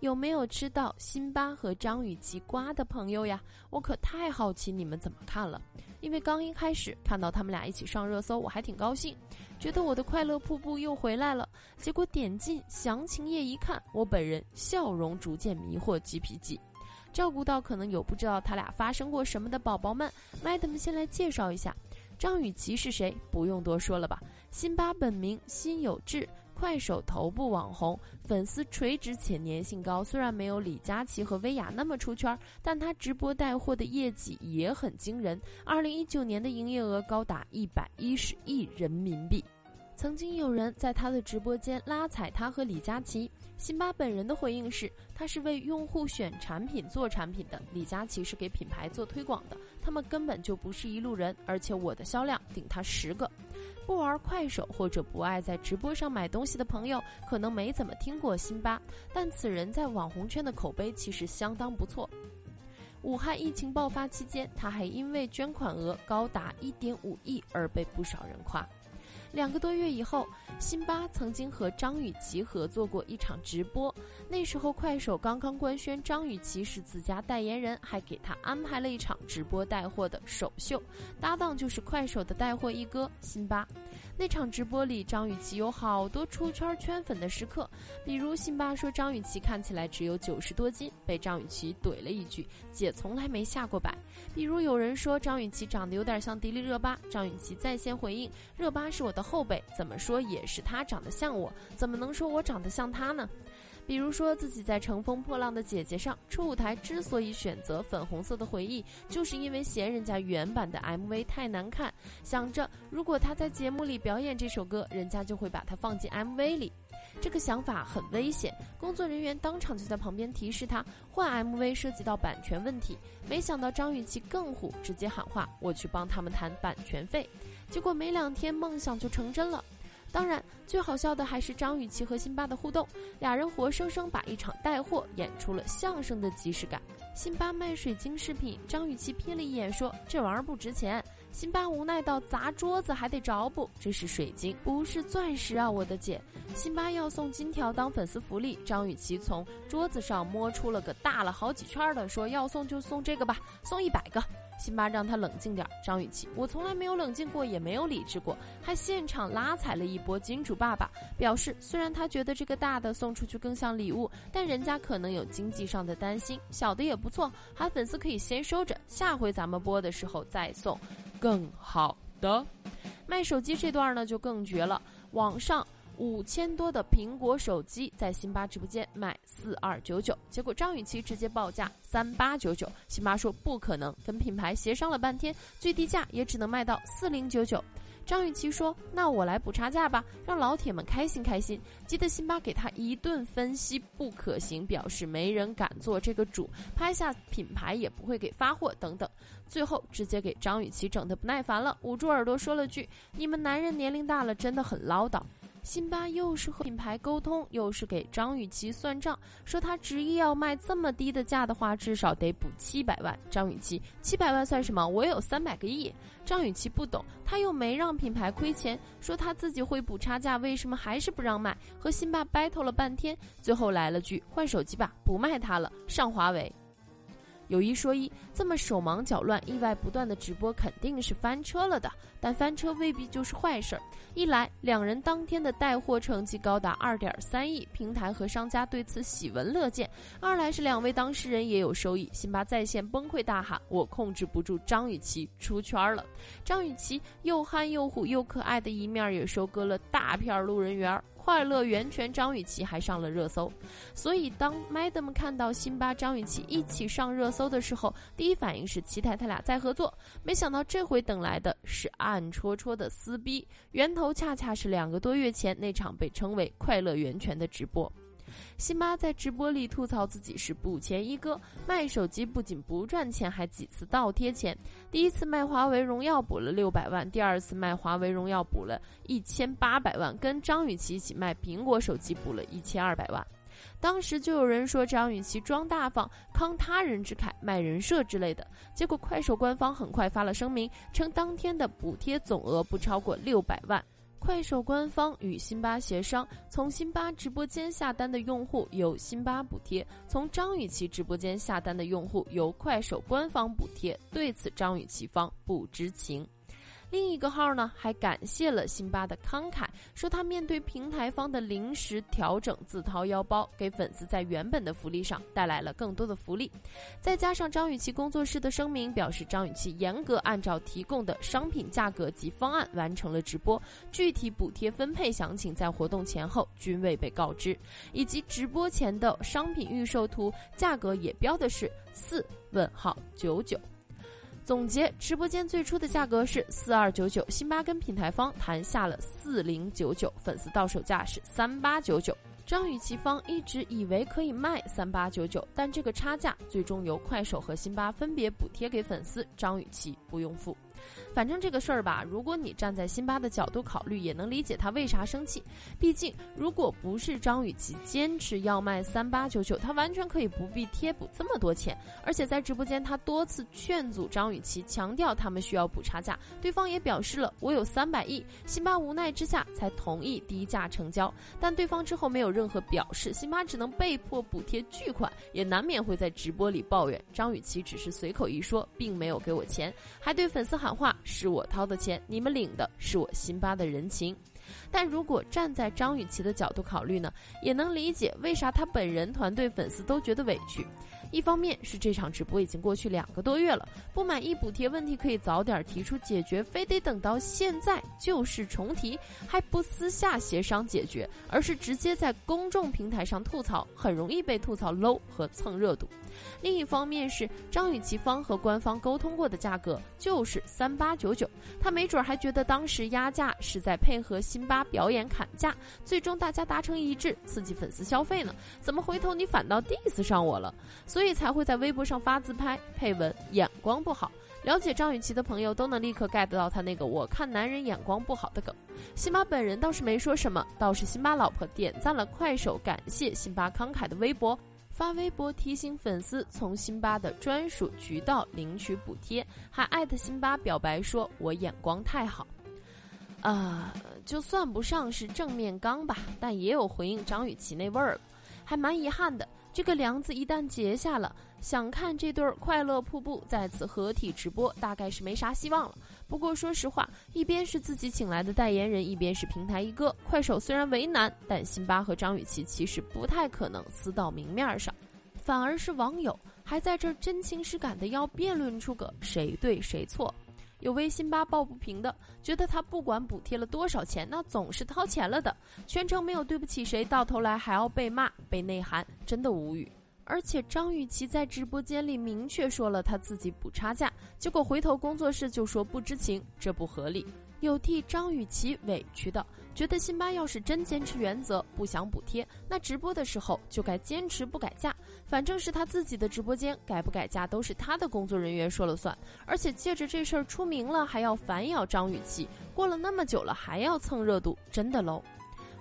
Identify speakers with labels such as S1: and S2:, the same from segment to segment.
S1: 有没有吃到辛巴和张雨绮瓜的朋友呀？我可太好奇你们怎么看了。因为刚一开始看到他们俩一起上热搜，我还挺高兴，觉得我的快乐瀑布又回来了。结果点进详情页一看，我本人笑容逐渐迷惑鸡皮鸡。照顾到可能有不知道他俩发生过什么的宝宝们，Madam 先来介绍一下，张雨绮是谁？不用多说了吧？辛巴本名辛有志。快手头部网红，粉丝垂直且粘性高。虽然没有李佳琦和薇娅那么出圈，但他直播带货的业绩也很惊人。二零一九年的营业额高达一百一十亿人民币。曾经有人在他的直播间拉踩他和李佳琦，辛巴本人的回应是：他是为用户选产品做产品的，李佳琦是给品牌做推广的，他们根本就不是一路人，而且我的销量顶他十个。不玩快手或者不爱在直播上买东西的朋友，可能没怎么听过辛巴，但此人在网红圈的口碑其实相当不错。武汉疫情爆发期间，他还因为捐款额高达一点五亿而被不少人夸。两个多月以后，辛巴曾经和张雨绮合作过一场直播。那时候快手刚刚官宣张雨绮是自家代言人，还给她安排了一场直播带货的首秀，搭档就是快手的带货一哥辛巴。那场直播里，张雨绮有好多出圈圈粉的时刻，比如辛巴说张雨绮看起来只有九十多斤，被张雨绮怼了一句：“姐从来没下过百。”比如有人说张雨绮长得有点像迪丽热巴，张雨绮在线回应：“热巴是我的后辈，怎么说也是她长得像我，怎么能说我长得像她呢？”比如说自己在《乘风破浪的姐姐》上初舞台之所以选择粉红色的回忆，就是因为嫌人家原版的 MV 太难看，想着如果他在节目里表演这首歌，人家就会把它放进 MV 里。这个想法很危险，工作人员当场就在旁边提示他换 MV 涉及到版权问题。没想到张雨绮更虎，直接喊话：“我去帮他们谈版权费。”结果没两天，梦想就成真了。当然，最好笑的还是张雨绮和辛巴的互动，俩人活生生把一场带货演出了相声的即视感。辛巴卖水晶饰品，张雨绮瞥了一眼说：“这玩意儿不值钱。”辛巴无奈到砸桌子还得着补，这是水晶，不是钻石啊，我的姐！辛巴要送金条当粉丝福利，张雨绮从桌子上摸出了个大了好几圈的，说要送就送这个吧，送一百个。辛巴让他冷静点，张雨绮，我从来没有冷静过，也没有理智过，还现场拉踩了一波金主爸爸，表示虽然他觉得这个大的送出去更像礼物，但人家可能有经济上的担心，小的也不错，喊粉丝可以先收着，下回咱们播的时候再送。更好的，卖手机这段呢就更绝了。网上五千多的苹果手机在辛巴直播间卖四二九九，结果张雨绮直接报价三八九九，辛巴说不可能，跟品牌协商了半天，最低价也只能卖到四零九九。张雨绮说：“那我来补差价吧，让老铁们开心开心。”急得辛巴给他一顿分析，不可行，表示没人敢做这个主，拍下品牌也不会给发货等等。最后直接给张雨绮整得不耐烦了，捂住耳朵说了句：“你们男人年龄大了，真的很唠叨。”辛巴又是和品牌沟通，又是给张雨绮算账，说他执意要卖这么低的价的话，至少得补七百万。张雨绮七百万算什么？我有三百个亿。张雨绮不懂，他又没让品牌亏钱，说他自己会补差价，为什么还是不让卖？和辛巴 battle 了半天，最后来了句换手机吧，不卖它了，上华为。有一说一，这么手忙脚乱、意外不断的直播肯定是翻车了的。但翻车未必就是坏事儿。一来，两人当天的带货成绩高达二点三亿，平台和商家对此喜闻乐见；二来是两位当事人也有收益。辛巴在线崩溃大喊：“我控制不住张雨绮出圈了！”张雨绮又憨又虎又可爱的一面也收割了大片路人缘。快乐源泉张雨绮还上了热搜，所以当 Madam 看到辛巴张雨绮一起上热搜的时候，第一反应是期待他俩再合作。没想到这回等来的是暗戳戳的撕逼，源头恰恰是两个多月前那场被称为“快乐源泉”的直播。辛巴在直播里吐槽自己是补钱一哥，卖手机不仅不赚钱，还几次倒贴钱。第一次卖华为荣耀补了六百万，第二次卖华为荣耀补了一千八百万，跟张雨绮一起卖苹果手机补了一千二百万。当时就有人说张雨绮装大方、慷他人之慨、卖人设之类的。结果快手官方很快发了声明，称当天的补贴总额不超过六百万。快手官方与辛巴协商，从辛巴直播间下单的用户由辛巴补贴，从张雨绮直播间下单的用户由快手官方补贴。对此，张雨绮方不知情。另一个号呢，还感谢了辛巴的慷慨，说他面对平台方的临时调整，自掏腰包给粉丝在原本的福利上带来了更多的福利。再加上张雨绮工作室的声明表示，张雨绮严格按照提供的商品价格及方案完成了直播，具体补贴分配详情在活动前后均未被告知，以及直播前的商品预售图价格也标的是四问号九九。总结直播间最初的价格是四二九九，辛巴跟品牌方谈下了四零九九，粉丝到手价是三八九九。张雨绮方一直以为可以卖三八九九，但这个差价最终由快手和辛巴分别补贴给粉丝，张雨绮不用付。反正这个事儿吧，如果你站在辛巴的角度考虑，也能理解他为啥生气。毕竟，如果不是张雨绮坚持要卖三八九九，他完全可以不必贴补这么多钱。而且在直播间，他多次劝阻张雨绮，强调他们需要补差价，对方也表示了我有三百亿。辛巴无奈之下才同意低价成交，但对方之后没有任何表示，辛巴只能被迫补贴巨款，也难免会在直播里抱怨张雨绮只是随口一说，并没有给我钱，还对粉丝喊话。是我掏的钱，你们领的是我辛巴的人情。但如果站在张雨绮的角度考虑呢，也能理解为啥她本人、团队、粉丝都觉得委屈。一方面是这场直播已经过去两个多月了，不满意补贴问题可以早点提出解决，非得等到现在旧事重提，还不私下协商解决，而是直接在公众平台上吐槽，很容易被吐槽 low 和蹭热度。另一方面是张雨绮方和官方沟通过的价格就是三八九九，他没准还觉得当时压价是在配合辛巴表演砍价，最终大家达成一致，刺激粉丝消费呢？怎么回头你反倒 diss 上我了？所以才会在微博上发自拍，配文眼光不好。了解张雨绮的朋友都能立刻 get 到他那个我看男人眼光不好的梗。辛巴本人倒是没说什么，倒是辛巴老婆点赞了快手感谢辛巴慷慨的微博。发微博提醒粉丝从辛巴的专属渠道领取补贴，还艾特辛巴表白说：“我眼光太好。”啊，就算不上是正面刚吧，但也有回应张雨绮那味儿，还蛮遗憾的。这个梁子一旦结下了，想看这对快乐瀑布再次合体直播，大概是没啥希望了。不过说实话，一边是自己请来的代言人，一边是平台一哥，快手虽然为难，但辛巴和张雨绮其实不太可能撕到明面上，反而是网友还在这真情实感的要辩论出个谁对谁错。有为辛巴抱不平的，觉得他不管补贴了多少钱，那总是掏钱了的，全程没有对不起谁，到头来还要被骂、被内涵，真的无语。而且张雨绮在直播间里明确说了她自己补差价，结果回头工作室就说不知情，这不合理。有替张雨绮委屈的，觉得辛巴要是真坚持原则，不想补贴，那直播的时候就该坚持不改价。反正是他自己的直播间，改不改价都是他的工作人员说了算。而且借着这事儿出名了，还要反咬张雨绮，过了那么久了还要蹭热度，真的 low。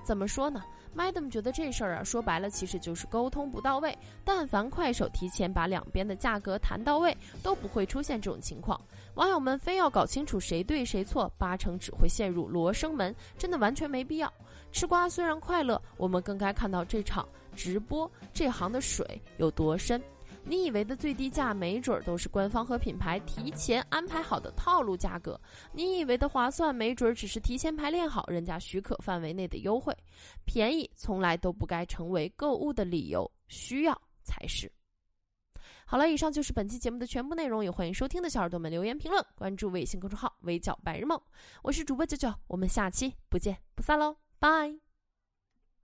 S1: 怎么说呢？Madam 觉得这事儿啊，说白了其实就是沟通不到位。但凡快手提前把两边的价格谈到位，都不会出现这种情况。网友们非要搞清楚谁对谁错，八成只会陷入罗生门，真的完全没必要。吃瓜虽然快乐，我们更该看到这场直播这行的水有多深。你以为的最低价，没准儿都是官方和品牌提前安排好的套路价格；你以为的划算，没准儿只是提前排练好人家许可范围内的优惠。便宜从来都不该成为购物的理由，需要才是。好了，以上就是本期节目的全部内容，也欢迎收听的小耳朵们留言评论，关注微信公众号“围剿白日梦”，我是主播九九，我们下期不见不散喽，拜。